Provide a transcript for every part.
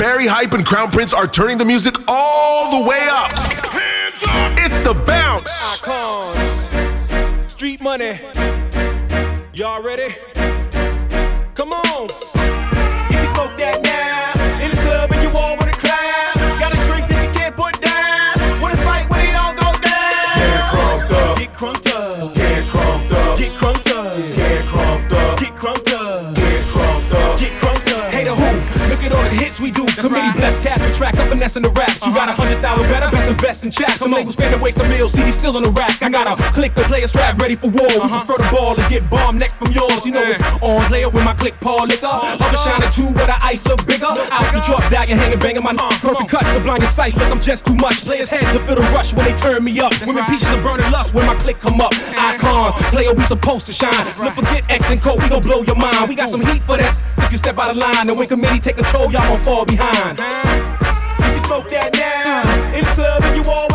Barry Hype and Crown Prince are turning the music all the way up. Hands up! It's the bounce. Street money. Y'all ready? Come on. pretty blessed finessing the raps. You got a hundred thousand better. Best invest in chaps. Some labels spend away some meals. CD still in the rack. I got to click to play a strap ready for war. We prefer the ball and get bomb next from yours. You know it's on player with my click Paul liquor. Other shining too, but the ice look bigger. Out the drop, dying, hanging, banging my perfect cuts to blind your sight. Look, I'm just too much. Players heads to feel the rush when they turn me up. Women peaches are burning lust when my click come up. Icons, player we supposed to shine. Don't forget X and code, we gon' blow your mind. We got some heat for that. If you step out of line, and when committee take control, y'all gon' fall behind. Smoke that now, in the club and you all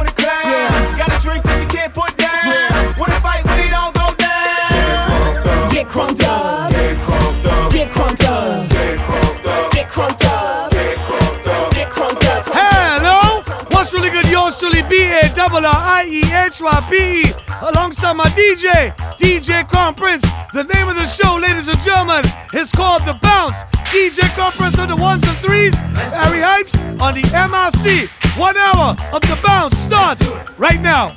good? B A double R I H Y P alongside my DJ, DJ Crown Prince. The name of the show, ladies and gentlemen, is called The Bounce. DJ Crown Prince on the ones and threes, Barry Hypes on the MRC. One hour of The Bounce starts right now.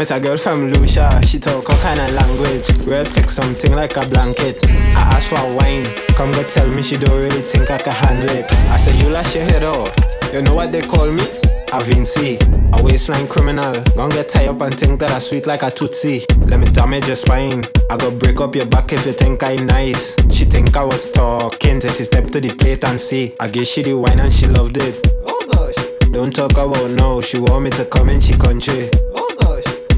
Met a girl from Lucia, she talk all kind of language. Real take something like a blanket. I ask for wine, come go tell me she don't really think I can handle it. I say you lash your head off. You know what they call me? A Vincy, a waistline criminal. Gonna get tied up and think that I sweet like a Tootsie. Let me damage your spine. I go break up your back if you think I nice. She think I was talking till she step to the plate and see. I gave she the wine and she loved it. Oh gosh. Don't talk about no. She want me to come in she country.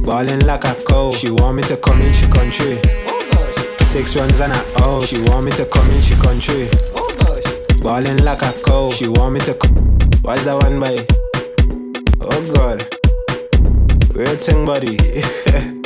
Ballin' like a cow. She want me to come in she country. Oh. Six runs and I out. She want me to come in she country. Oh. Ballin' like a cow. She want me to come. Why's that one by? Oh god. Real thing, buddy.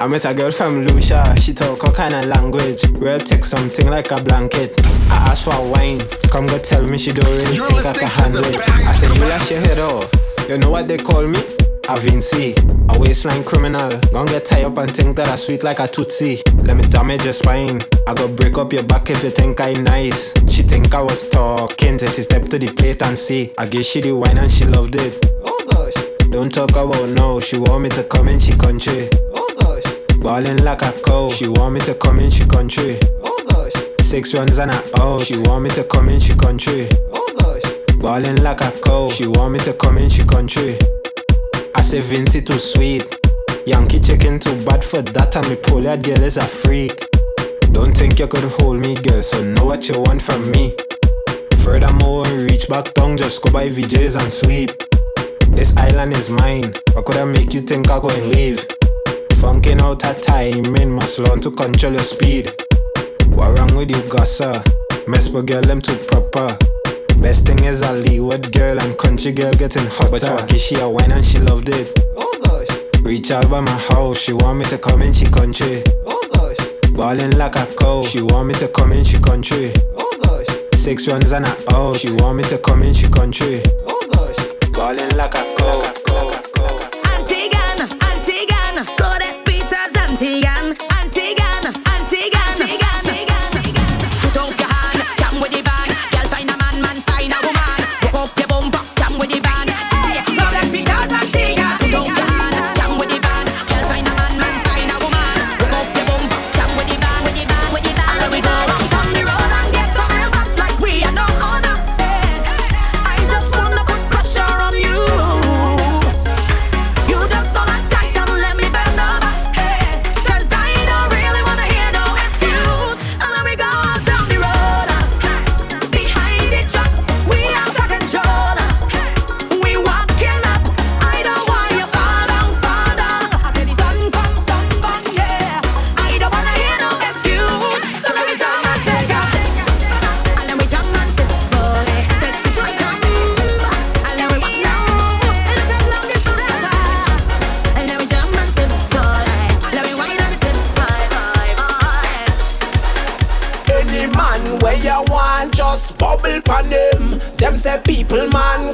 I met a girl from Lucia, she talk all kind of language. Real take something like a blanket. I asked for wine, come go tell me she don't really You're think I can handle it. I said you lash your head off. You know what they call me? A Vincy, a waistline criminal. Gonna get tied up and think that I sweet like a Tootsie. Let me damage your spine. I go break up your back if you think I nice. She think I was talking till she step to the plate and see. I gave she the wine and she loved it. Oh gosh. Don't talk about no. She want me to come in she country. Oh gosh. Ballin' like a cow. She want me to come in she country. Oh gosh. Six runs and a out. She want me to come in she country. Oh gosh. Ballin' like a cow. She want me to come in she country. I say Vincy too sweet. Yankee chicken too bad for that and me Polish girl is a freak. Don't think you could hold me, girl, so know what you want from me. Furthermore, reach back down, just go by VJs and sleep. This island is mine. What could I make you think I go and leave? Funking out a timing, must learn to control your speed. What wrong with you, Gossa? Mess with girl, them too proper. Best thing is a Leeward girl and country girl getting hotter. But Rocky, she a wine and she loved it. Oh gosh. Reach out by my house, she want me to come in she country. Oh gosh. Ballin' like a cow, she want me to come in she country. Oh gosh. Six runs and a out, she want me to come in she country. Oh gosh. Ballin' like a cow. Antigan,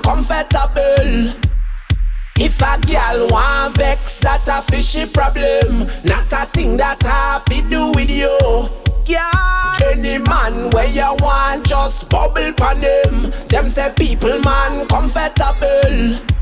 comfortable. If a gal want vex, that a fishy problem. Not a thing that have to do with you. Yeah. Any man where you want, just bubble pan him. Them say people man comfortable.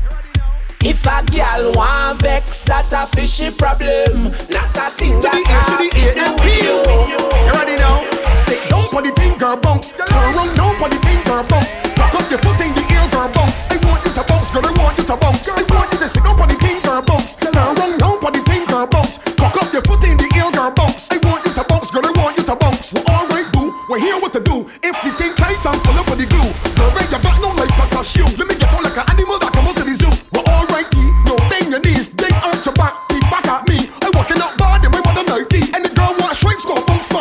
If a gal want vex, that a fishy problem. Not a thing To the A, to the A, and P. you. You ready now? Sit down for the girl, bounce. Turn around down for the girl, bounce. Back up your foot in the air, girl, bounce. I want you to bounce, girl, I want you to bounce. I want you to sit down for the girl, bounce. Turn around down for the girl, bounce. Cock up your foot in the air, girl, bounce. I want you to bounce, girl, I want you to bounce. Well, alright, boo, we're here what to do. If the thing tight and full up with the glue, girl, bend your back down like a cashew. Let me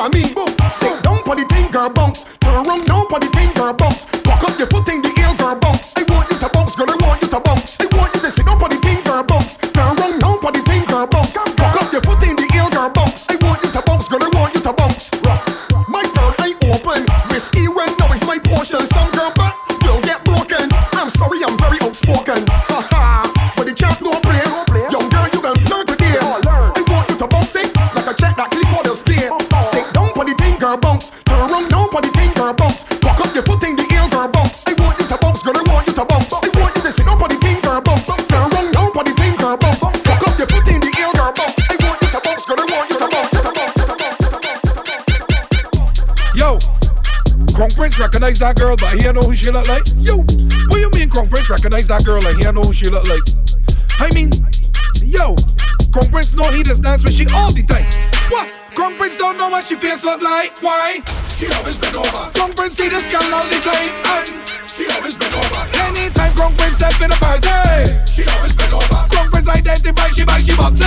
for me. Sit down for the thing, girl, bounce. Turn around down for the thing, girl, bounce. Cock up your foot in the air, girl, bounce. I want you to bounce, recognize that girl, but he don't know who she look like. Yo, what you mean, Crown Prince recognize that girl and he don't know who she look like? I mean, yo, Crown Prince know he just dance with she all the time. What? Crown Prince don't know what she face look like. Why? She always been over. Crown Prince see this girl all the time and she always been over. Anytime Crown Prince step in a party, she always been over. Crown Prince identify she back, she box,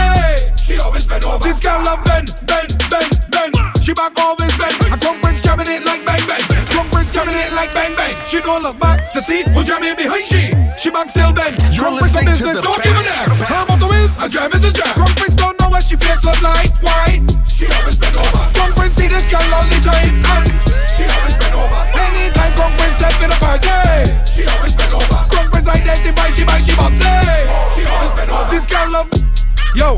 She always been over. This girl love bend, bend, bend, bend. She back always bend. A Crown Prince jamming it like bang bang. Jamming it like bang bang. She don't look back to see who jamming behind she. She back still bend. You're listening to business, the don't give a damn. Her motto is a jam is a jam. Crown Prince don't know what she face look like. Why? She always been over. Crown Prince see this girl all the time and she always been over. Anytime Crown Prince step in a party, she always been over. Crown Prince identify she back, she box, She always been over. This girl love. Yo.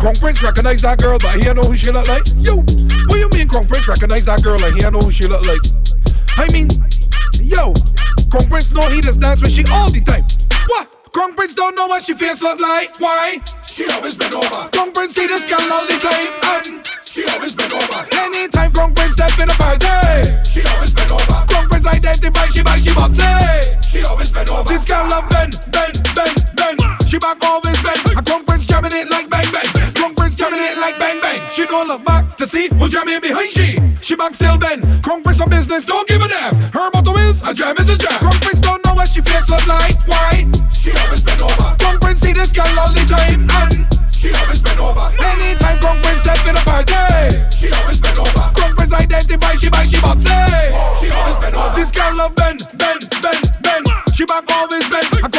Crown Prince recognize that girl, but he don't know who she look like. Yo, what you mean Crown Prince recognize that girl and he don't know who she look like? I mean, yo, Crown know he just dance with she all the time. What? Crown don't know what she face look like. Why? She always been over. Crown Prince see this girl all the time and she always been over. Anytime Crown Prince step in a party, she always been over. Crown Prince identify she back, she box, She always been over. This girl love bend, bend, bend, bend. She back always bend. A Crown Prince jamming it like bang bang. Like bang bang. She don't look back to see who jamming behind she. She back still bend. Prince on business, don't give a damn. Her motto is a jam is a jam. Prince don't know what she face look like. Why? She always been over. Prince see this girl all the time and she always been over. Anytime Prince step in a party, she always been over. Prince identify she back, she box, She always been over. This girl love bend, bend, bend, bend. She back always bend.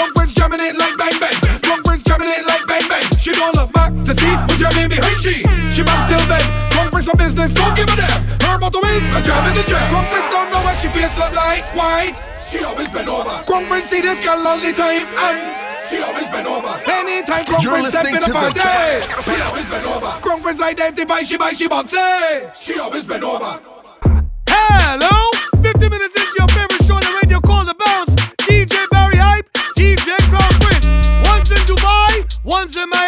To see who jamming behind she. She back still bend. Crown Prince on business, don't give a damn. Her motto is a jam is a jam. Crown Prince don't know what she face look like. Why? She always been over. Crown Prince see this girl all the time and she always been over. Anytime Crown You're Prince step listening in a to the party, she always been over. Crown Prince identify she by she box, She always been over. Hello! 50 minutes into your favorite show on the radio called The Bounce. DJ Barry Hype, DJ Crown Prince. One's in Dubai, one's in Miami.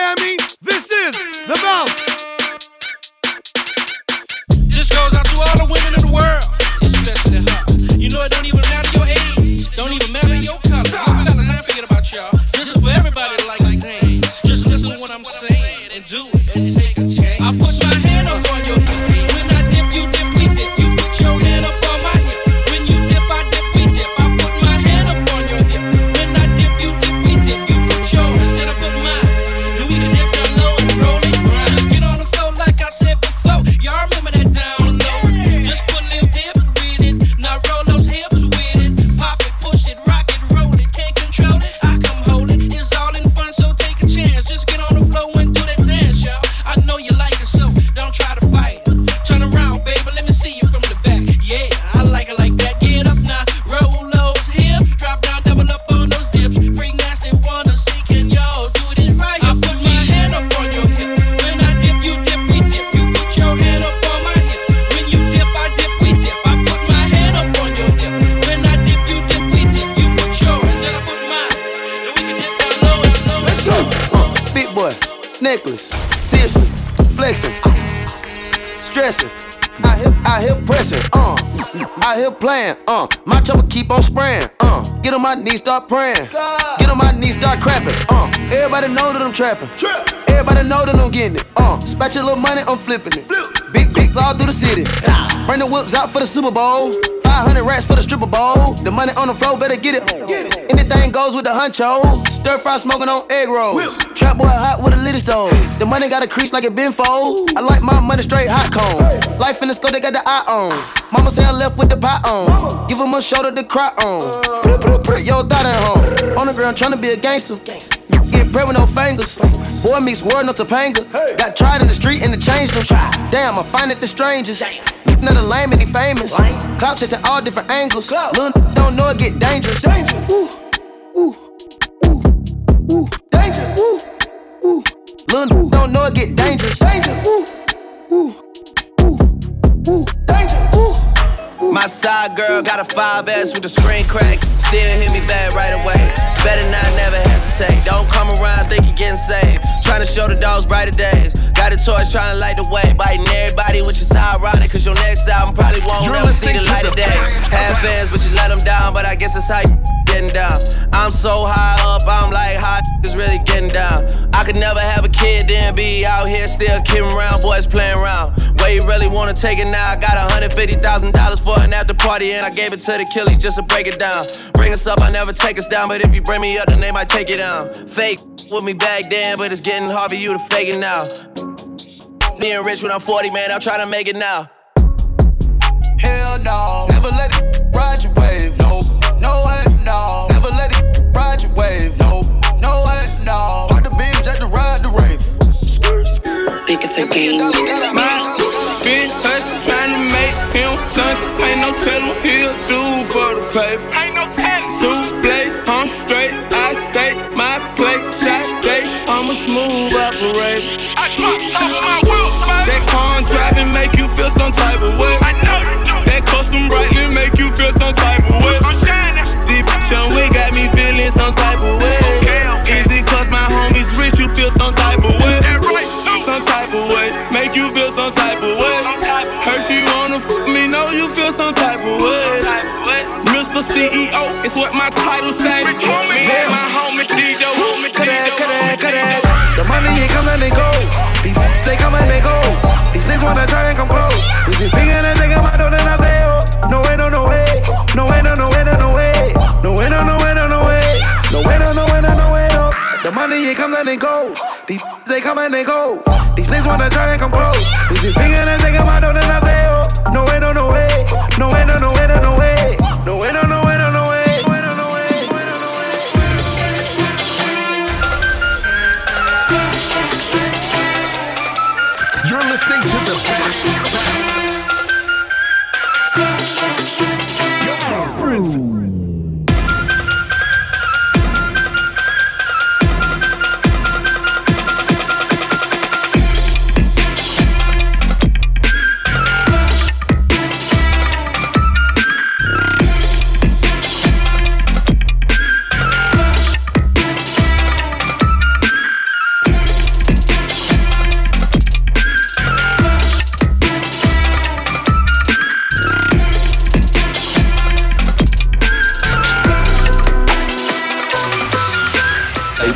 I hit playing, uh, my chopper keep on spraying, uh, get on my knees, start praying, get on my knees, start crapping, uh, everybody know that I'm trapping, everybody know that I'm getting it, uh, little money, I'm flipping it, big, all through the city, bring the whips out for the Super Bowl, 500 racks for the stripper bowl, the money on the floor, better get it, anything goes with the huncho, stir fry smoking on egg rolls, trap boy hot with a little stove, the money got a crease like it been fold, I like my money straight hot cone, life in the store, they got the eye on, mama say I left with the pot on, give him a shoulder to cry on, your thought at home, on the ground tryna be a gangster, Get bread with no fingers. Boy meets world, no Topanga. Got tried in the street and it changed them. Damn, I find it the strangest. Not a lame and he famous. Clout chasing all different angles. Little don't know it get dangerous. Ooh, ooh, ooh, ooh, danger. Ooh, ooh. Little don't know it get dangerous. Danger. Ooh, ooh, ooh, ooh, danger. Ooh. My side girl got a 5S with a screen crack. Still hit me back right away. Better not never hesitate. Don't come around think you getting saved. Trying to show the dogs brighter days. Got a torch trying to light the way, biting everybody, which is ironic, cause your next album probably won't You're ever see the light of day. Have fans, but you let them down, but I guess that's how you getting down. I'm so high up, I'm like, how is really getting down? I could never have a kid, then be out here still kidding around, boys playing around. Where you really wanna take it now? I got $150,000 for an after party, and I gave it to the killies just to break it down. Bring us up, I never take us down, but if you bring me up, then they might take it down. Fake with me back then, but it's getting hard for you to fake it now. Being rich when I'm 40, man, I'm trying to make it now. Hell no. Never let it ride your wave. No, no way, no. Never let it ride your wave. No, no way, no. Park the beam just to ride the rave. Think it's a game. My big hustle trying to make him something. Ain't no telling he'll do for the paper. Some type of way. Mr. CEO, it's what my title say. Me and my homies DJ, homies DJ, homies DJ. The money it come and they go. These bitches, they come and they go. These niggas wanna try and come close. If you figure that they come out, then I say, oh, no way, no, no way. No way, no, no way, no, no way. No way, no, no way, no, no way. No way, no, no way, no, no way, no. The money it comes and they go. These they come and they go. These niggas wanna try and come close. If you figure that they come out, then I say, No way, no, no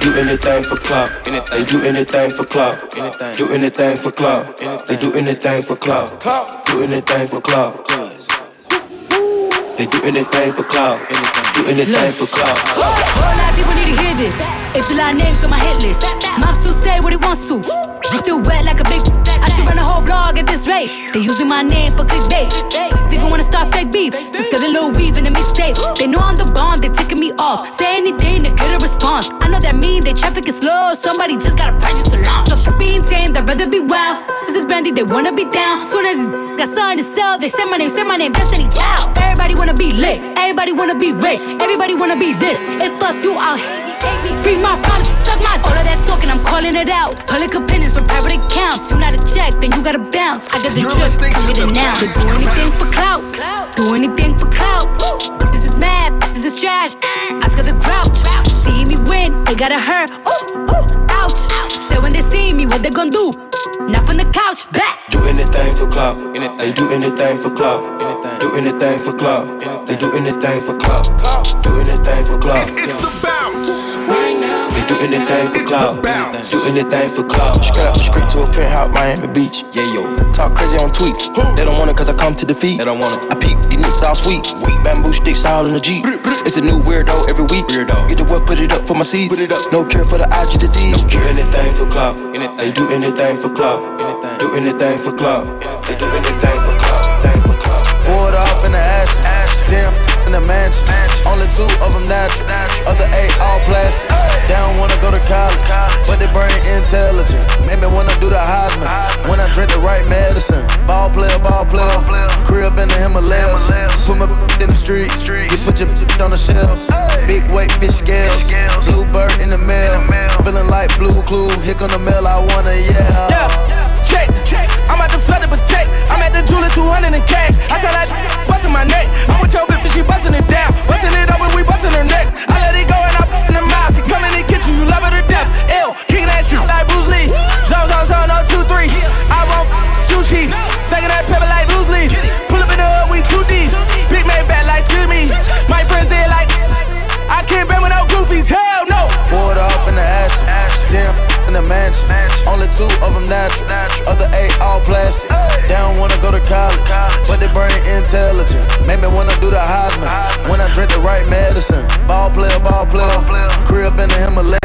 do anything for club. They do anything for club. Do anything for club. They do anything for club. Do anything for club. They do anything for club. Do anything for club. Whole lot of people need to hear this. It's a lot of names on my hit list. Mom still say what he wants to. Still wet like a big. I should run a whole blog at this rate. They using my name for clickbait. Even wanna start fake beef. Just sell a little weave in the mixtape. They know I'm the bomb, they ticking me off. Say anything to get a response. I know that mean they traffic is slow. Somebody just gotta purchase a lot. So for being tamed, I'd rather be wild. This is brandy, they wanna be down. Soon as got something to sell, they say my name, say my name, Destiny Child. Everybody wanna be lit, everybody wanna be rich, everybody wanna be this. If us, you out here. Bring my problems, suck my all of that talking, I'm calling it out. Public opinions from private accounts. You not a check, then you gotta bounce. I got the You're drip, listening I'm to getting now. Bounce. Do anything for clout, do anything for clout. This is mad, this is trash. I Oscar the grouch, see me win, they gotta hurt. Ooh, ooh, ouch. So when they see me, what they gonna do? Not from the couch, back. Do anything for club. They do anything for club. Do anything for club. They do anything for club. Do anything for club. It's the bounce. They do anything for It's club. Do anything for club. Straight up the street to a penthouse, Miami Beach. Yeah, yo. Talk crazy on tweets. They don't want it cause I come to defeat. They don't want it. I peek, these niggas all sweet. Bamboo sticks all in the Jeep. It's a new weirdo every week. Weirdo. Get the what, put it up for my seeds. Put it up. No cure for the IG disease. Do anything for club. They do anything for club. Do anything for club. They do anything for club. Anything for club. Poured off in the ash. Ten in the mansion. Only two of them natural. Other eight all plastic. They don't wanna go to college, but they brain intelligent. Make me wanna do the Heisman when I drink the right medicine. Ball player, ball player. Crib up in the Himalayas. Put my in the street. You put your on the shelves. Big weight fish scales. Bluebird in the mail. Feeling like blue clue. Here come the mail. I wanna yeah. Yeah, check. I'm at the flood of protect. I'm at the jeweler 200 in cash. I tell that busting my neck. I'm with your bitch, she busting it down. Busting it open, we busting her necks. I let it go left, ill, kick that shit like Bruce Lee. Zone, zone, zone, no, two, three. I won't shoot cheap. Second that pepper mansion. Only two of them natural. Other eight all plastic. They don't wanna go to college, but they brain intelligent. Make me wanna do the Heisman when I drink the right medicine. Ball player, ball player. Crib in the Himalayas.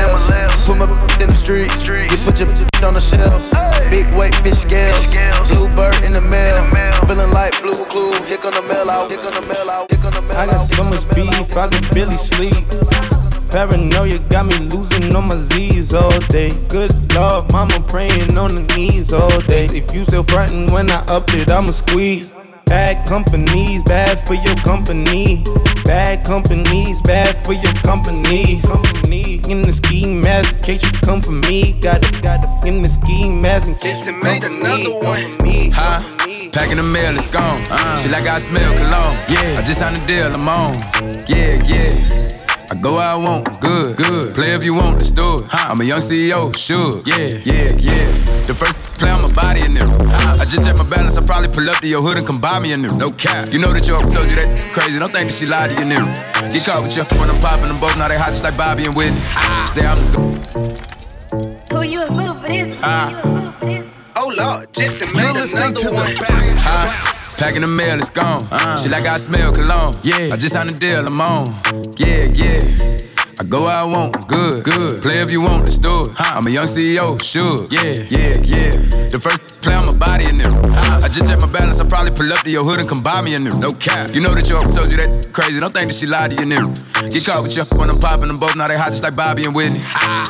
Put my in the streets. You put your on the shelves. Big weight fish scales. Bluebird in the mail. Feeling like blue clue. Here on the mail out. Here on the mail out. Here on the mail out. I got so much beef, I could barely sleep. Paranoia got me losing on my Z's all day. Good love, mama praying on the knees all day. If you still frontin' when I up it, I'ma squeeze. Bad companies, bad for your company. Bad companies, bad for your company. Company in the ski mask in case you come for me. Got it, got it in the ski mask in case you come for me. Huh? Packing the mail, it's gone. Uh. She like I smell cologne. Yeah, I just signed a deal, I'm on. Yeah, yeah. I go where I want, good, good. Play if you want, let's do it. I'm a young CEO, sure. Yeah, yeah, yeah. The first play on my body in them. I just check my balance, I probably pull up to your hood and come buy me a new. No cap. You know that your told you that crazy. Don't think that she lied to you, new. Get caught with your when I'm popping them both. Now they hot just like Bobby and Whitney. Say I'm the go. Who you a fool for this? Ah. Oh Lord, Jason made another one. Huh? Packing the mail, it's gone. Uh. She like I smell cologne. Yeah, I just signed a deal, I'm on. Yeah, yeah. I go where I want, good, good. Play if you want, let's do it. I'm a young CEO, sure. Yeah, yeah, yeah. The first play on my body in them. I just check my balance, I probably pull up to your hood and come buy me a new. No cap. You know that your told you that crazy. Don't think that she lied to you, new. Get caught with you when I'm popping them both. Now they hot just like Bobby and Whitney.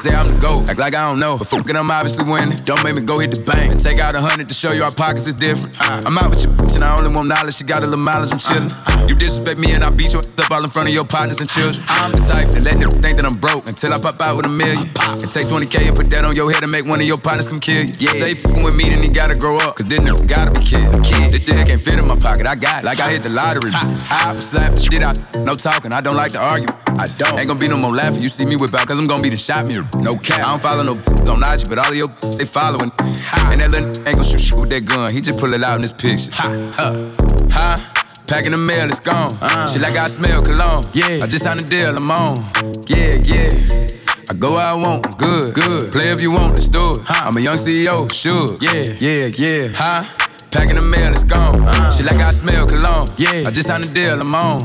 Say I'm the GOAT, act like I don't know. But fucking, I'm obviously winning. Don't make me go hit the bank and take out a hundred to show you our pockets is different. I'm out with your bitch and I only want knowledge. She got a little mileage, I'm chillin'. You disrespect me and I beat you up all in front of your partners and children. I'm the type that let them think that I'm broke until I pop out with a million. And take 20K and put that on your head and make one of your partners come kill you. Yeah, say fucking with me, then you gotta grow up. Cause then you gotta be kid. kid. This dick can't fit in my pocket, I got it. Like I hit the lottery. I slap the shit out, no talking. I don't like to argue. I don't. Ain't gonna be no more laughing. You see me whip out, cause I'm gonna be the shot mirror. No cap. I don't follow no on IG, but all of your they following. And that little ain't gonna shoot shit with that gun. He just pull it out in his pictures. Huh. Huh? Packing the mail, it's gone. Uh. She like I smell cologne. Yeah, I just signed a deal, I'm on. Yeah, yeah. I go where I want, good, good. Play if you want, let's do it. I'm a young CEO, sure. Yeah, yeah, yeah. Huh? Packing the mail, it's gone. Uh. She like I smell cologne. Yeah, I just signed a deal, I'm on.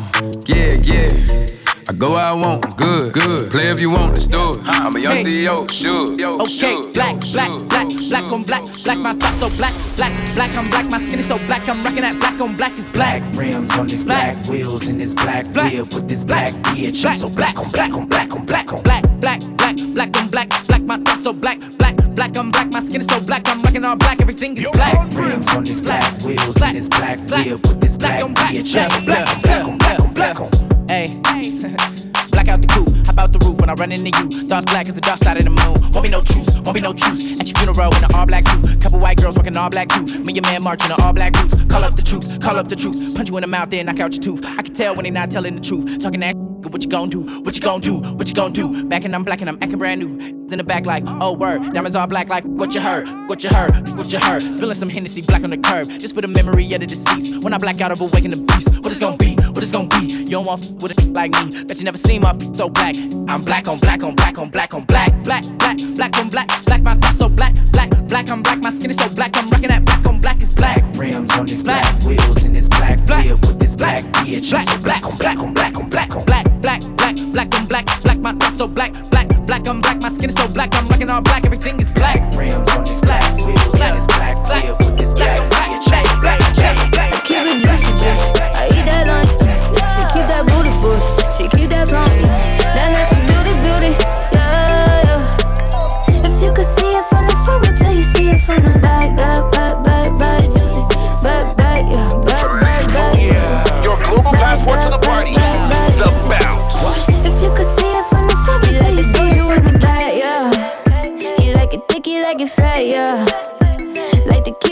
Yeah, yeah. I go where I want, good, good. Play if you want, let's do it. I'm a young Hey. CEO, sure. Yo, Okay, sure. black, black, black, black on black, black, my thoughts so black, black, black on black, my skin is so black, I'm rocking that black on black is black. rims on this black, wheels in this black, Black. whip with this black bitch. Black. I'm so black on black on black on black on Black, black, black, black on black, black, my thoughts so black, black, black on black, my skin is so black, I'm rocking all black, everything is black. rims on this black, wheels black, in this black, black, whip with this black black on black, bitch. black, I'm so black, black on black on black on black on. Hey, black out the coupe, hop out the roof when I run into you. Thoughts black as the dark side of the moon. Won't be no truce, won't be no truce. At your funeral in an all black suit. Couple white girls rocking all black too. Me and man marching in all black boots. Call up the troops, call up the troops. Punch you in the mouth, then knock out your tooth. I can tell when they not telling the truth. Talking that what you gon' do? What you gon' do? What you gon' do? Back and I'm black and I'm acting brand new. In the back like, oh word, diamonds all black like what you heard, what you heard, what you heard. Spilling some Hennessy black on the curb, just for the memory of the deceased. When I black out of awaken the beast, what it's gon' be? What it's gon' be? You don't want f- with a like me, bet you never seen my so black. I'm black on black on black on black on black, black, black, black on black, black my thoughts so black, black, black I'm black, my skin is so black. I'm rocking that black on black is black. Rims on this Black. black, wheels in this black, Black. with this black bitch. Black. Black on black on black on black on. black, black, black, black on black, black my thoughts so black, black, black I'm black, my skin is so black. I'm rocking all black, everything is black. Rims on this black, wheels in this black, black, whip with this black black, bitch. black, I'm so black, black, black, black. I keep it juicy, juicy. I eat that lunch. She keep that booty, booty. She keep that plump.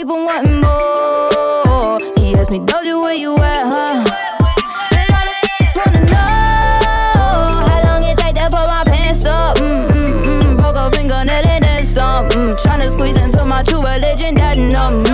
Keep on wanting more. He asked me, Doja, where you at, huh? Tryna squeeze into my true religion, that no.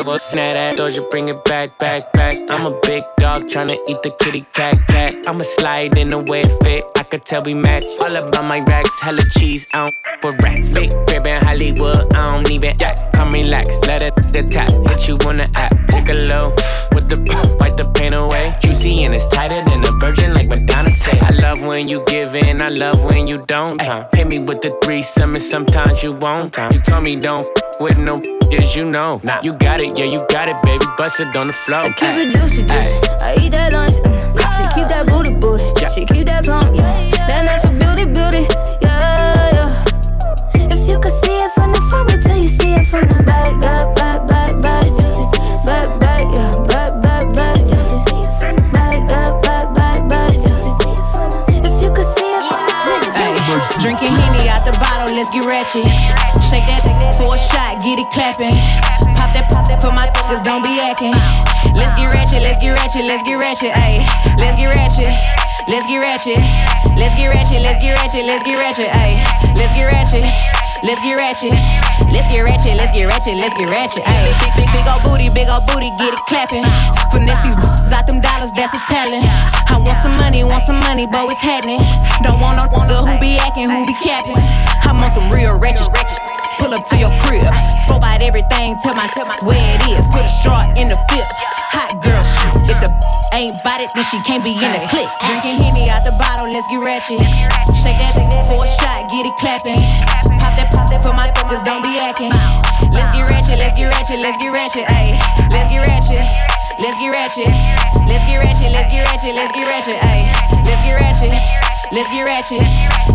Never snap that. Doja, bring it back, back, back. I'm a big dog tryna eat the kitty cat, cat. I'ma slide in the way it fit. I could tell we match. All about my racks, hella cheese. I don't for rats. Big crib in Hollywood. I don't even act. Come relax, let it the tap. Hit you on the app. Take a low with the wipe the pain away. Juicy and it's tighter than a virgin, like Madonna say. I love when you give in. I love when you don't. Ay, hit me with the three summons. Sometimes you won't. You told me don't with no as you know. Nah. You got it, yeah, you got it, baby. Bust it on the floor. I keep it juicy, juicy. I eat that lunch. mm. She keep that booty, booty. Yeah. She keep that pump, yeah. That natural beauty, beauty, yeah, yeah. If you could see it from the front, wait till you see it from the back, back, back, back, back, juicy. Back, back, yeah, back, back, back, juicy. Back, back, back, back, back, juicy. If you could see it from the front, Ay, drinking Henny out the bottle, let's get ratchet. Shake that for a shot, get it clapping. Pop that, pop that for my niggas, don't be acting. Let's get ratchet, let's get ratchet, let's get ratchet, ayy. Let's get ratchet, let's get ratchet. Let's get ratchet, let's get ratchet, let's get ratchet, ayy. Let's get ratchet. Let's get ratchet. Let's get ratchet, let's get ratchet, let's get ratchet. Ayy, big, big, big old booty, big old booty, get it clapping. Finesse these out them dollars, that's a talent. I want some money, want some money, but it's happening. Don't want no who be acting, who be capping. I'm on some real ratchet, ratchet. Pull up to your crib, scope out everything, tell my, tell my where it is. Put a straw in the fifth. Hot girl shit. If the ain't bout it, then she can't be in the clique. Drinking Henny out the bottle, let's get ratchet. Shake that for a shot, get it clapping. Pop that, pop that for my niggas, don't be acting. Let's get ratchet, let's get ratchet, let's get ratchet, ayy. Let's get ratchet. Let's get ratchet. Let's get ratchet, let's get ratchet, let's get ratchet, ayy. Let's get ratchet. Let's get ratchet.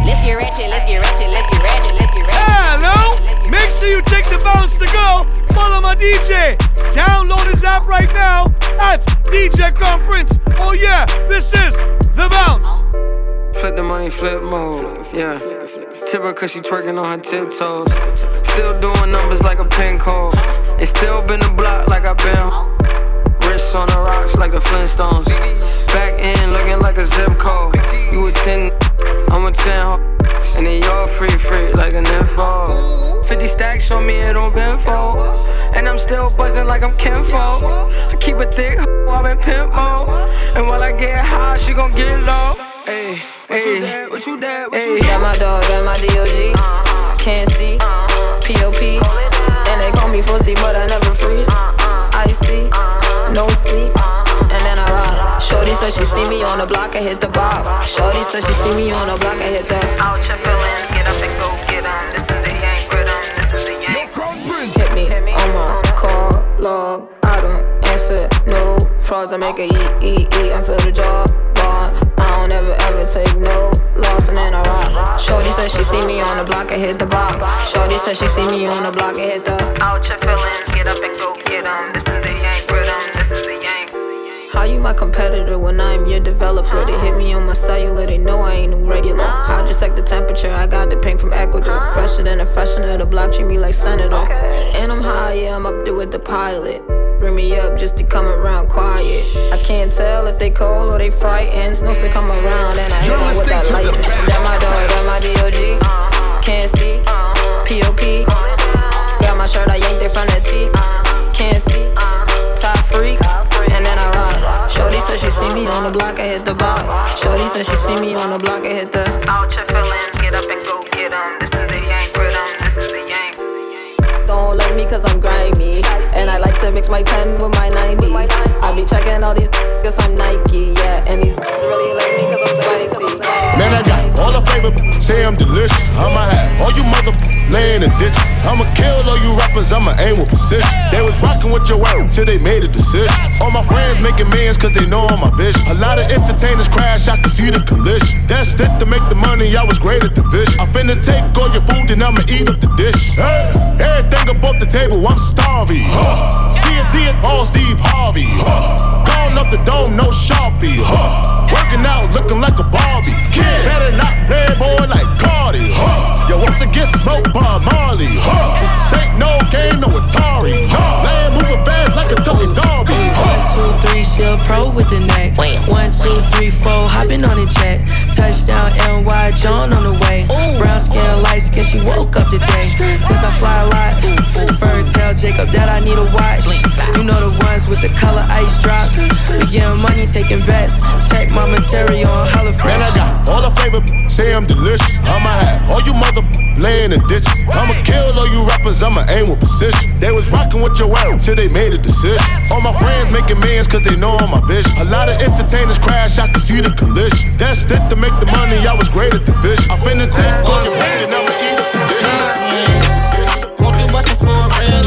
Let's get ratchet, let's get ratchet, let's get ratchet, let's get ratchet. Hello? Make sure you take the bounce to go. Follow my DJ. Download his app right now at DJ Conference. Oh yeah, this is The Bounce. Flip the money, flip mode. Yeah. Tip her cause she twerking on her tiptoes. Still doing numbers like a pin code. And still been the block like I've been. Wrists on the rocks like the Flintstones. Back end looking like a zip code. You a 10, I'm a 10. Ho. And then you're free, free like an info. 50 stacks on me, it on Benfo. And I'm still buzzing like I'm kinfolk. I keep a thick hoe, I'm in pimp mode. And while I get high, she gon' get low. Hey, hey, what you did? What you That my dog, that my DOG. Uh-huh. Can't see, uh-huh. POP. And they call me Frosty, but I never freeze. Uh-huh. Icy, no said she see me on the block, I hit the bar. Shorty said she see me on the block, I hit the. Out your feelings, get up and go get 'em. This is the yank rhythm, this is the yank. Hit me on my call log. I don't answer no frauds. I make a eat, eat, eat until the job gone. I don't ever, ever take no loss and then I rock. Shorty said she see me on the block, I hit the box. Shorty said she see me on the block, I hit the. Out your feelings, get up and go get 'em. This is How you my competitor when I'm your developer? They hit me on my cellular, they know I ain't no regular. I just check the temperature? I got the pink from Ecuador. Fresher than a freshener, the block treat me like senator. And I'm high, yeah, I'm up there with the pilot. Bring me up just to come around quiet. I can't tell if they cold or they frightened. Snows to come around and I hit 'em with that lightning. That my dog, that my DOG. Can't see, POP. Got my shirt, I yanked it from the T. Can't see, top freak. Shorty said she see me on the block, I hit the box. Shorty said she see me on the block, I hit the. Out your feelings, get up and go get 'em. This is the yank rhythm, this is the yank. Don't like me cause I'm grimy. And I like to mix my 10 with my 90. I be checking all these cause I'm Nike, yeah. And these really like me cause I'm spicy. Man, I got all the flavor, say I'm delicious. I'ma have all you mother laying in the ditches. I'ma kill all you rappers, I'ma aim with precision. They was rocking with your ass till they made a decision. All my friends making millions cause they know I'm my vision. A lot of entertainers crash, I can see the collision. That's it to make the money, I was great at the division. I finna take all your food and I'ma eat up the dish. Hey, everything above the table, I'm starving. Huh. See it, see it, all Steve Harvey. Huh. Gone up the dome, no Sharpie. Huh. Working in ditches. I'ma kill all you rappers, I'ma aim with precision. They was rocking with your ass till they made a decision. All my friends making millions cause they know I'm my vision. A lot of entertainers crash, I can see the collision. That's it to make the money, I was great at division. I finna take all your range and I'ma eat a position. Won't you bust it for a real?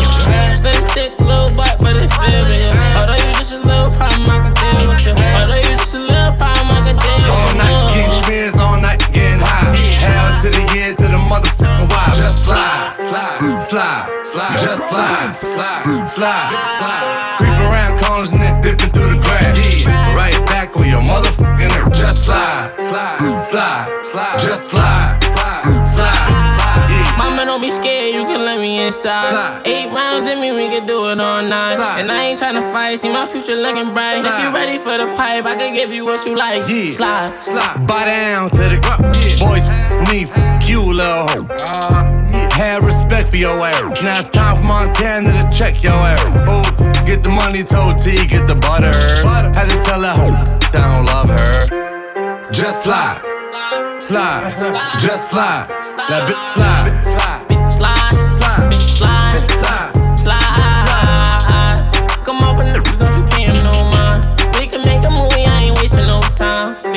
Slim, thick, little butt, but it's still slide. Slide, slide, slide, slide. Creep around corners and then dipping through the grass. Yeah, right back on your motherfucking ass. Just slide, slide, slide, slide. Just slide, slide, slide, slide. Yeah. Mama, don't be scared, you can let me inside. Slide. Eight rounds in me, we can do it all night. Slide. And I ain't tryna fight, see my future looking bright. If you ready for the pipe, I can give you what you like. Yeah. Slide. Slide. Bow down to the ground. Boys, me, f- you, little hoe. Uh, Have respect for your ass. Now it's time for Montana to check your ass. Oh, get the money told T, get the butter. Had to tell her I don't love her. Just slide, slide, just slide. That bitch Slide.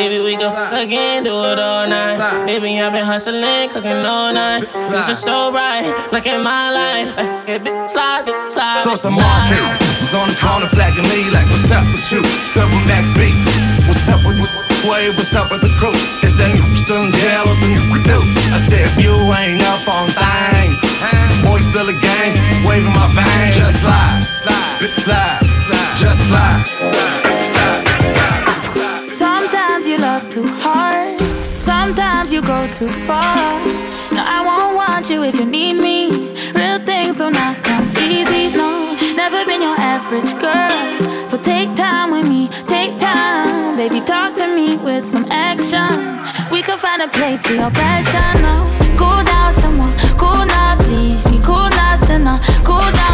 Baby, we can fuck again, do it all night. Slide. Baby, I've been hustling, cooking all night. Slide. Future so right, like in my life. I fuck it, bitch, slide, bitch, slide. So some market was on the corner flagging me like, what's up with you? What's up with Max B? What's up with Boy, what's up with the crew? Is that you still in jail or the you do? I said, if you ain't up on things, boy, still a gang, waving my veins. Just slide, slide, bitch, slide, slide, just slide, slide, too hard, sometimes you go too far. No, I won't want you if you need me. Real things do not come easy, no. Never been your average girl. So take time with me, take time. Baby, talk to me with some action. We could find a place for your passion, no. Cool down, someone, cool now, please me. Cool now, cool down,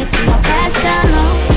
I got a place for your passion, no.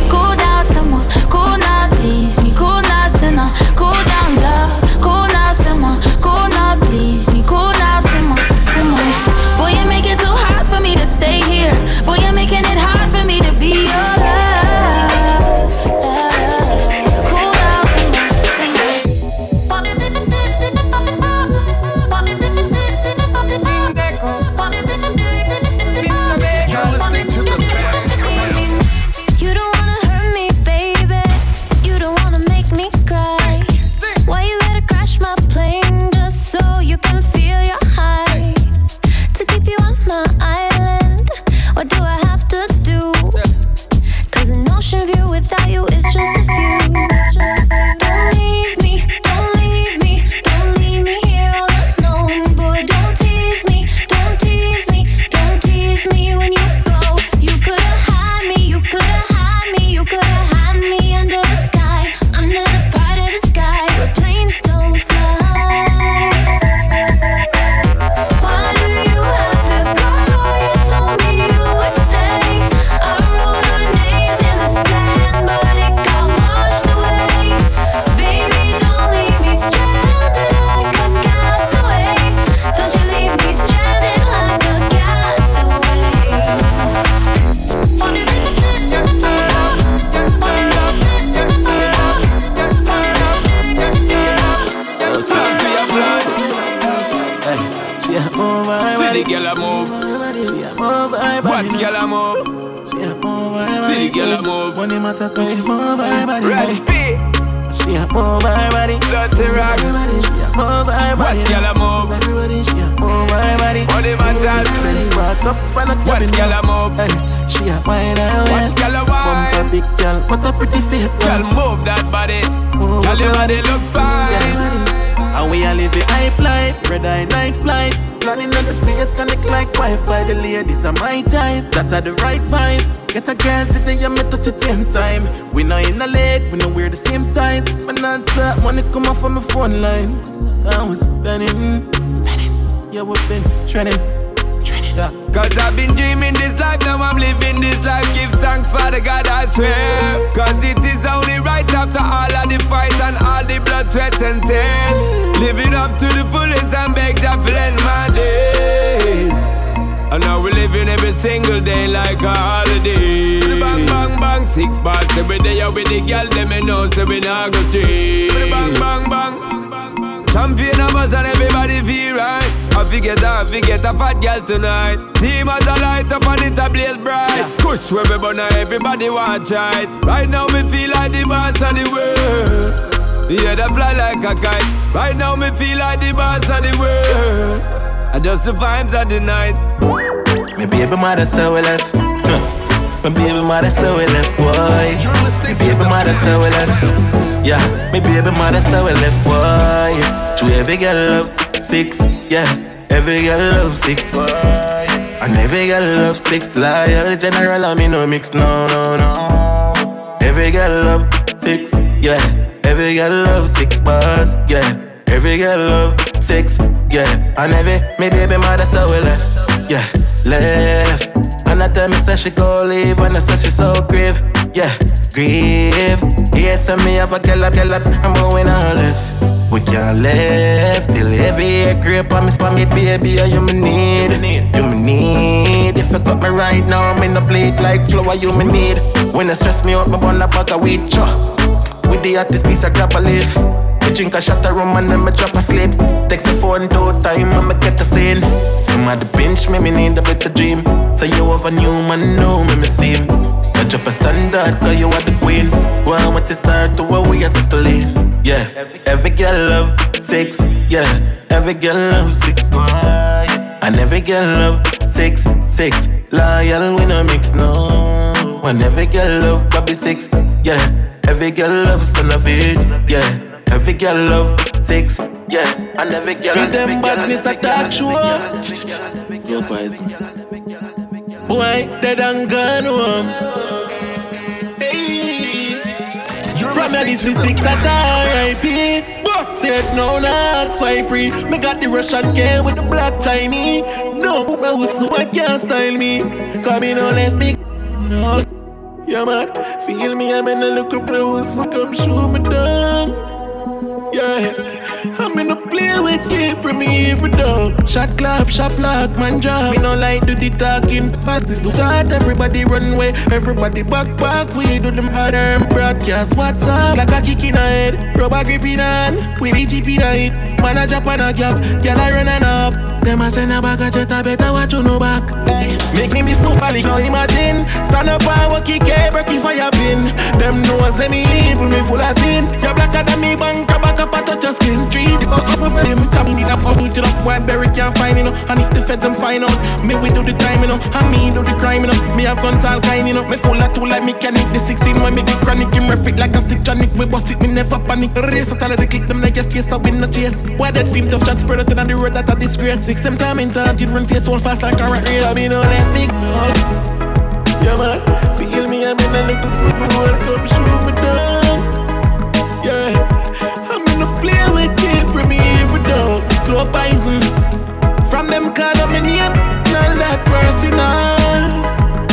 Waist. a? Bumper big girl, what a pretty face, Girl, girl. move that body. Move Girl, your body look fine. And we are living hype life, red eye night flight. Planning on the place, connect like Wi-Fi. The ladies are my ties, that are the right vibes. Get a girl today, me touch at same time. We not in the lake, we know we're the same size. But not that money come off from my phone line. I was spending, spending. Yeah, we've been trending. Yeah. Cause I've been dreaming this life, now I'm living this life. Give thanks for the God I swear. Cause it is only right after all of the fight and all the blood, sweat, and tears. Living up to the fullest and beg that to end my days. And now we're living every single day like a holiday. Bang, bang, bang, six bars every day. Out with the girl, them me know, so we not go straight. Bang, bang, bang. Champion of us and everybody feel right. I forget, I forget a fat girl tonight. Team as a light up and it a blaze bright. Push where we burn, everybody watch it. Right now me feel like the boss of the world. Yeah, that fly like a kite. Right now me feel like the boss of the world. And just the vibes of the night. My baby mother so we left. My baby mother so we left, boy. My baby mother so we left. Yeah, my baby mother so we left, boy. To every girl love six, yeah. Every girl love six. And every girl love six. Loyal general, I mean no mix, no, no, no. Every girl love six, yeah. Every girl love six bars, yeah. Every girl love six, yeah. And every me baby mother so we left, yeah, left. And I tell me say she go leave when I say she so grave, yeah, grieve. Yes, and me have a girl up, girl up, I'm going all left. We can't left till every grip on me, spam me baby, you me need, you me need. If you cut me right now, I'm in a plate like flour, you me need. When it stress me out, me burn a bag of weed, cho. With the hottest piece I grab a leaf. We drink a shot of rum and then me drop asleep. Text the phone two time and me get the scene. Somebody pinch me, me need a better dream. So you have a new man, know me, me see him. Drop a standard, cause you are the queen. Why want to start to where we are settling? Yeah, every girl love six, yeah. Every girl love six, boy. And every girl love six, six. Loyal, we no mix, no. And every girl love Bobby six, yeah. Every girl love son of it, yeah. Every girl love six, yeah. And every girl, Feed them badness a dark show. Slow poison. Boy, dead and gone home. From this is sick that R.I.P. Boss said no, not swipe free. Me got the Russian girl with the black Chinese. No, no, so I can't style me. Come in on left me. No. Yeah, man, feel me, I'm in a little so come show me down. Yeah, I'm in a play with you, premier for dog. Shot clap, shot block, man job. Me no like do the talking, party so start. Everybody run away, everybody back back. We do them harder broadcast. What's up? Like a kick in the head, rubber grip in hand. We the chip in the it, man a jump and a gap. Girl I run and up. Them a send a back a jet, I better watch you no back. Make me be super like now imagine. Stand up and walk kick a breaking fire pin. Them know say me evil, me full of sin. You blacker than me bank, a back up a touch your skin. Trees, it up for them. Tap me up, I'll it up. Why Berry can't find you know. And if the feds them find out, me we do the time you know. And me do the crime you know. Me have guns all kind you know. Me full of tool like mechanic. The 16 when me the chronic, him refit like a stick Janik. We bust it, me never panic. Race out of the click them like a face, I win no chase. Why that film tough shot spread out on the road that a disgrace. Six them time in time, did run face all fast like a rat rail. I mean, all that big dog. Yeah, man, feel me, I'm in a little super world, come shoot me down. Yeah, I'm in a play with the premier for dog. Slow poison. From them call up my name, all that personal.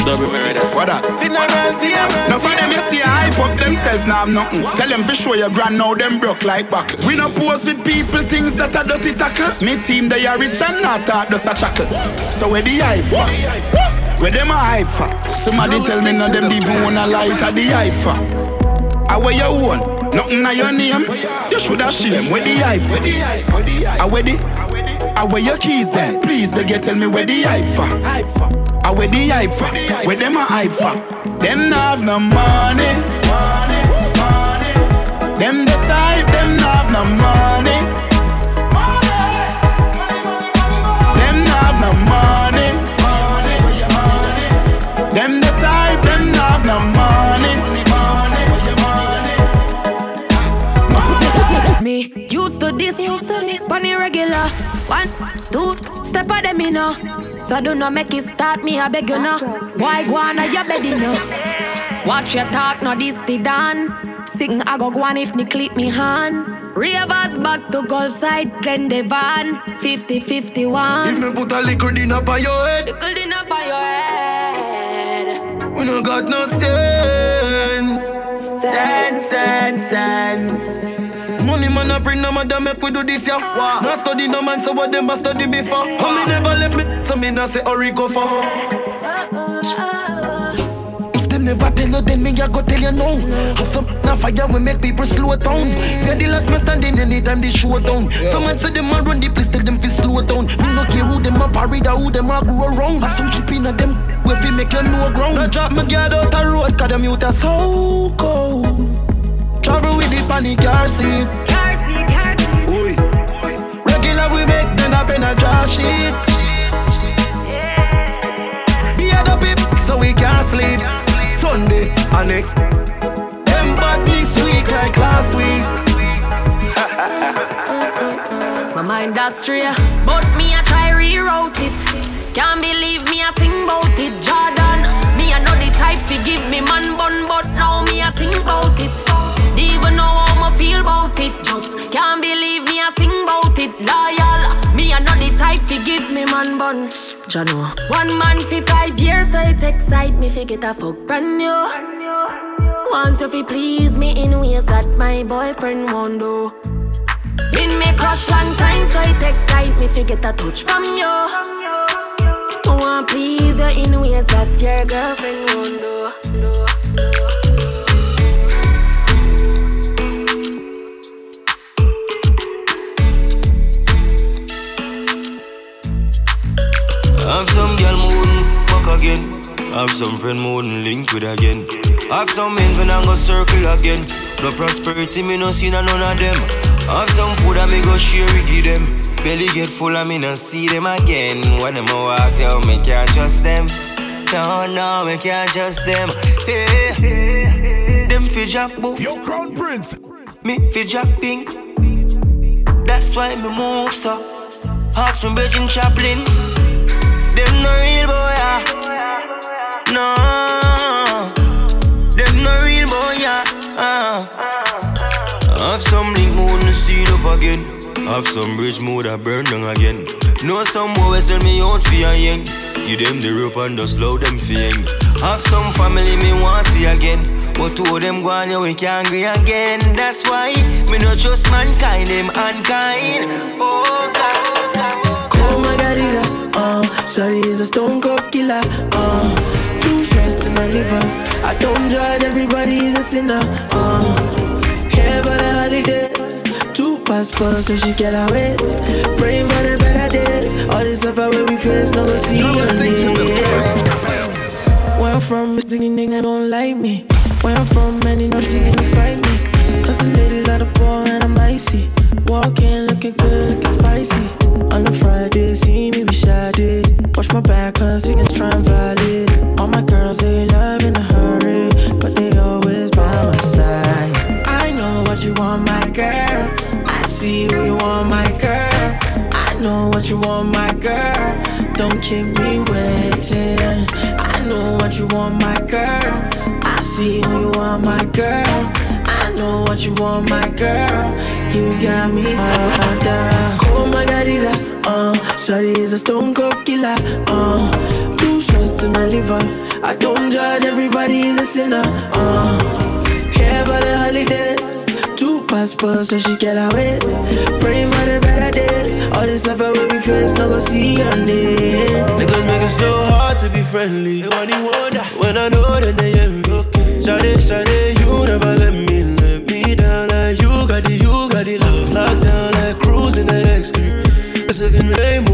Double murder. What up? Funeral funeral. No for them you see hype up themselves now nah, nothing. Tell them for sure your grand now them broke like buckle. We no pose with people things that are dirty tackle. Me team they are rich and not hard just a chuckle. So where the hype for? Where them a hype for? Somebody tell me no them even wanna light at the hype for. I where you own? Nothing na your name. You should have shame. Where the hype for? I where the? I where your keys then? Please beg you tell me where the hype for? I where the hype for? Where them a hype for? Them not have no money. Money. money. Them decide them not have no money. This, me regular. One, two, step on them in know. So do not make it start me, I beg you now. Why go on your bed in Watch your talk, no this the done. Sing I go go on if me clip me hand. Ravers back to Gulf side, the Devon, 50-51. If me put a liquor din up on your head, Liquor din up on your head. we no got no sense. Sense, sense, sense. Money man a bring no matter make we do this ya. Wow. Not study no man, so what them a study before. Wow. me never left me, so me not say hurry go for. If them never tell you, then me a go tell you now. Have some na fire we make people slow down. Mm. We are the last man standing anytime they show down. Someone say them a run the place, tell them fi slow down. Me no care who them a parade or who them a grow around. Have some chip in a them, we fi make you know ground. Now drop me guard out the road, cause them youth are so cold. Travel with the panic. Car seat, make them in a draw sheet. Be the pip so we can't sleep. Sunday and next. Them bad this week like last week. My mind straight, but me I try reroute it. Can't believe me I sing about it, Jordan. Me I know the type to give me man bun, but now me I think about it. Even know how I feel about it, just can't believe me I sing about it. Loyal, give me man bun. Jano. One man for five years, so it excite me fi get a fuck brand new. Want you fi please me in ways that my boyfriend won't do. Been me crush long time, so it excite me fi get a touch from you. Want please you in ways that your girlfriend won't do, do. Have some girl me wouldn't fuck again. Have some friend me wouldn't link with again. I have some men when I go circle again. No prosperity me no see na none of them. Have some food I me go share it give them. Belly get full and me no see them again. When them a walk out, me can't trust them. No, no, me can't trust them. Hey, them fi jack boof. Yo, crown prince. Me fi jack pink. That's why me move so. Ask me Virgin Chaplin. Them no real boy, yeah. No. Them no real boy, yeah. Uh. Have some link mood to it up again. Have some bridge mood that burn down again. Know some boy sell me out for a yen. Give them the rope and just slow them for yen. Have some family me want see again. But two of them gone, yeah, we can't agree again. That's why me not trust mankind, them unkind. Oh God, Oh my god, uh, Shawty is a stone cold killer, uh, too stressed in my liver. I don't judge, everybody is a sinner, uh, here for the holidays, two passports so she get away. Praying for the better days, all this stuff where we face, no go see Where I'm from, is the nigga don't like me. Where I'm from, many know she can fight me. Cause the lady got a ball and I'm icy. Walking, looking good, looking spicy. On the Friday, see me be shy. Watch my back, cause you can try and violate. All my girls, they love in a hurry, but they always by my side. I know what you want, my girl. I see who you want, my girl. I know what you want, my girl. Don't keep me waiting. I know what you want, my girl. I see who you want, my girl. I know what you want, my girl. You got me fucked up. My god, uh, Shawty is a stone cold killer, uh, too stressed to my liver. I don't judge, everybody is a sinner, uh, here for the holidays, two passports so she get away. Praying for the better days, all this stuff where we face, no go see on it. Niggas make it so hard to be friendly. When I know that they envy. Shawty, shawty, It's looking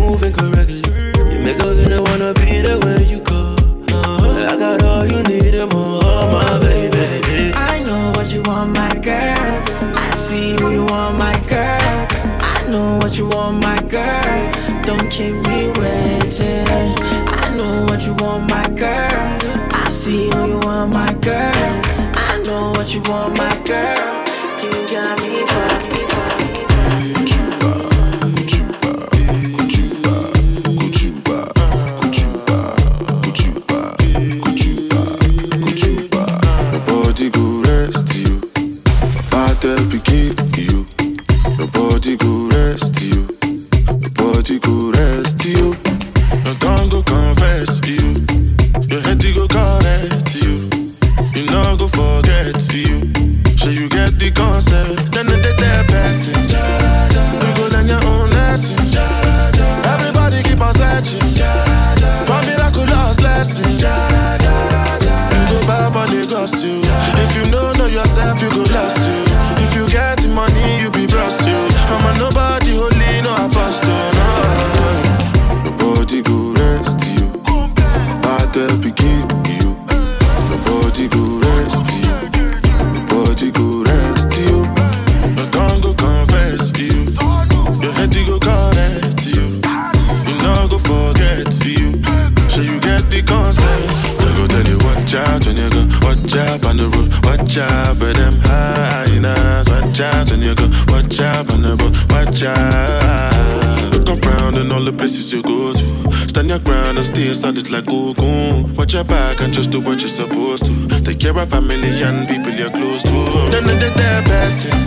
stay solid like Goku. Watch your back and just do what you're supposed to. Take care of family and people you're close to. Then the dead passing.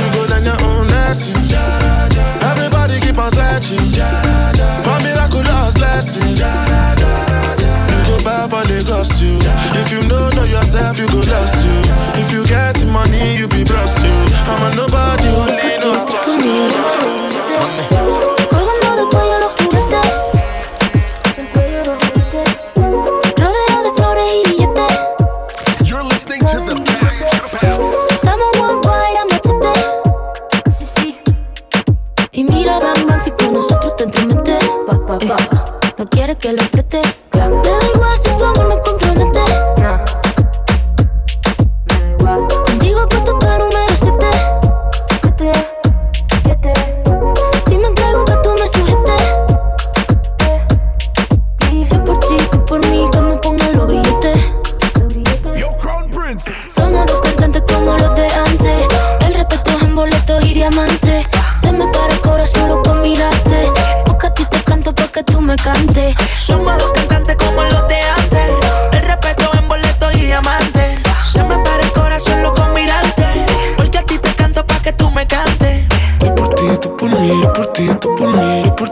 You go down your own lesson. Everybody keep on searching for miraculous blessings. You go bad for Lagos, you. If you know know yourself, you go lost you. If you get money, you be blessed you. I'm a nobody, only know I trust.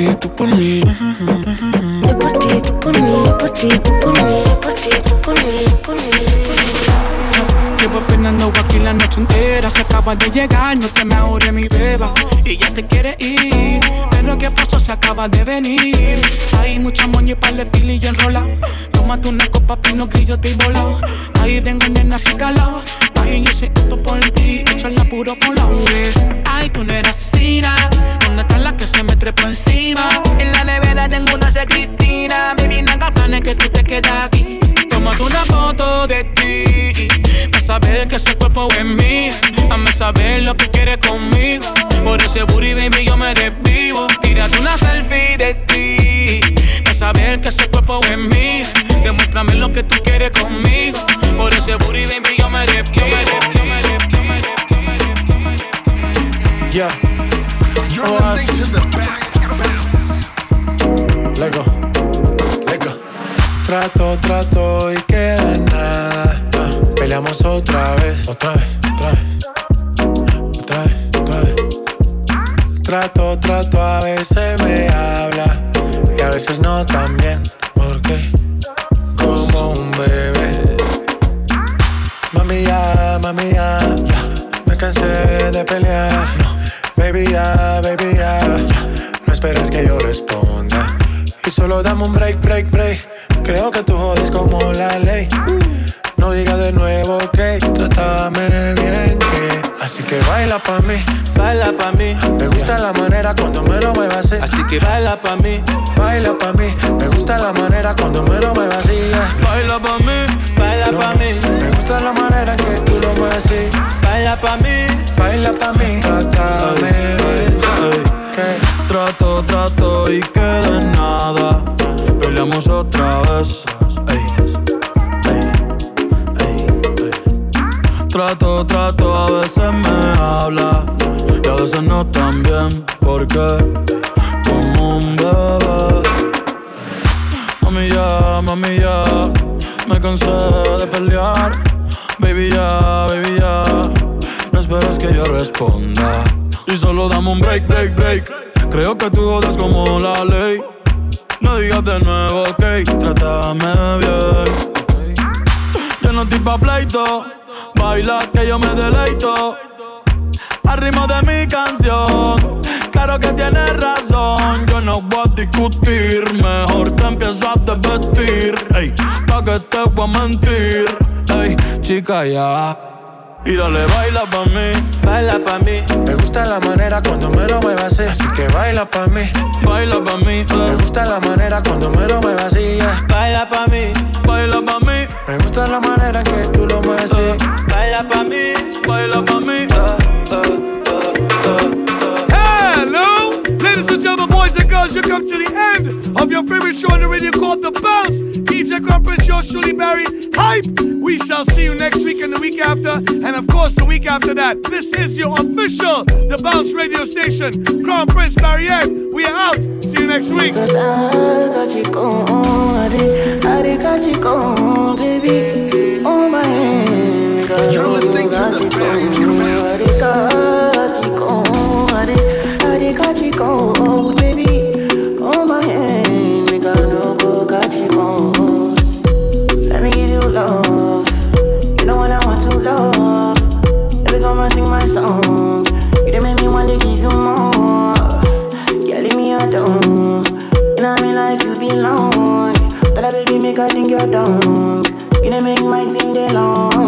Ti, tú por mí. Yo por ti, tú por mí, yo por ti, tú por mí, yo por ti, tú por mí, yo por mí, yo por mí. Llevo penando aquí la noche entera. Se acaba de llegar, no te me ahorre mi beba. Y ya te quiere ir. Pero ¿qué pasó? Se acaba de venir. Hay mucha moña y pili y enrola. Tómate una copa, pino grillo, te bola. Ahí vengo nena, así calado. Ay, yo sé esto por ti. Echarla puro con la encima? En la nevera tengo una secretina. Baby, no hagas planes que tú te quedas aquí. Tómate una foto de ti Pa' saber que ese cuerpo es mío Hazme saber lo que quieres conmigo Por ese booty, baby, yo me desvivo Tírate una selfie de ti Pa' saber que ese cuerpo es mío Demuéstrame lo que tú quieres conmigo Por ese booty, baby, yo me desvivo Yo me desvivo, yo me desvivo, yo me desvivo, yo me desvivo. Yeah. You're listening to the Trato, trato y queda nada. Ah, peleamos otra vez, otra vez, otra vez. Otra vez, otra vez. Trato, trato, a veces me habla y a veces no también. Porque como un bebé. Mami ya, mami ya, ya. Me cansé de pelear. No, baby ya, baby ya. ya. No esperes que yo responda. Y solo dame un break, break, break. Creo que tú jodes como la ley. No digas de nuevo que trátame bien que Así que baila pa' mí, baila pa' mí. Me gusta la manera cuando me lo muevas así Así que baila pa' mí, baila pa' mí. Me gusta la manera cuando me lo muevas así Baila pa' mí, baila pa' mí. Me gusta la manera que tú lo mueves así Baila pa' mí, baila pa' mí. Trátame bien que Trato, trato y nada. Peleamos otra vez. Trato, trato, a veces me habla y a veces no tan bien. Porque como un bebé. Mami ya, mami ya, me cansé de pelear. Baby ya, baby ya, no esperes que yo responda. Y solo dame un break, break, break. Creo que tú jodas como la ley. Digas de nuevo, ok, trátame bien. Yo no estoy pa' pleito, baila que yo me deleito. Al ritmo de mi canción, claro que tienes razón. Yo no voy a discutir, mejor te empiezo a desvestir. Ey, pa' que te voy a mentir. Ey, chica, ya. Y dale, baila pa' mí. Baila pa' mí. Me gusta la manera cuando me lo muevas así. Así que baila pa' mí. Baila pa' mí. Me gusta la manera cuando me lo muevas así. yeah. Baila pa' mí. Baila pa' mí. Me gusta la manera que tú lo mueves así. Baila pa' mí. Baila pa' mí. Hello, ladies and gentlemen, boys and girls. You come to the end of your favorite show on the radio called The Bounce. DJ Crown Prince, yours truly, Barry. Hype. We shall see you next week and the week after, and of course the week after that. This is your official The Bounce radio station. Crown Prince Barry M. We are out. See you next week. Cause I got you gone, I did, I did got you gone, baby. On my hand, girl. You're listening to the Barry I did got you gone, I did, I did got you gone, love. Baby, come and sing my song. You done make me want to give you more. Yeah, leave me alone. You know me like you belong. But I baby make I think you're dumb. You done make my team day long.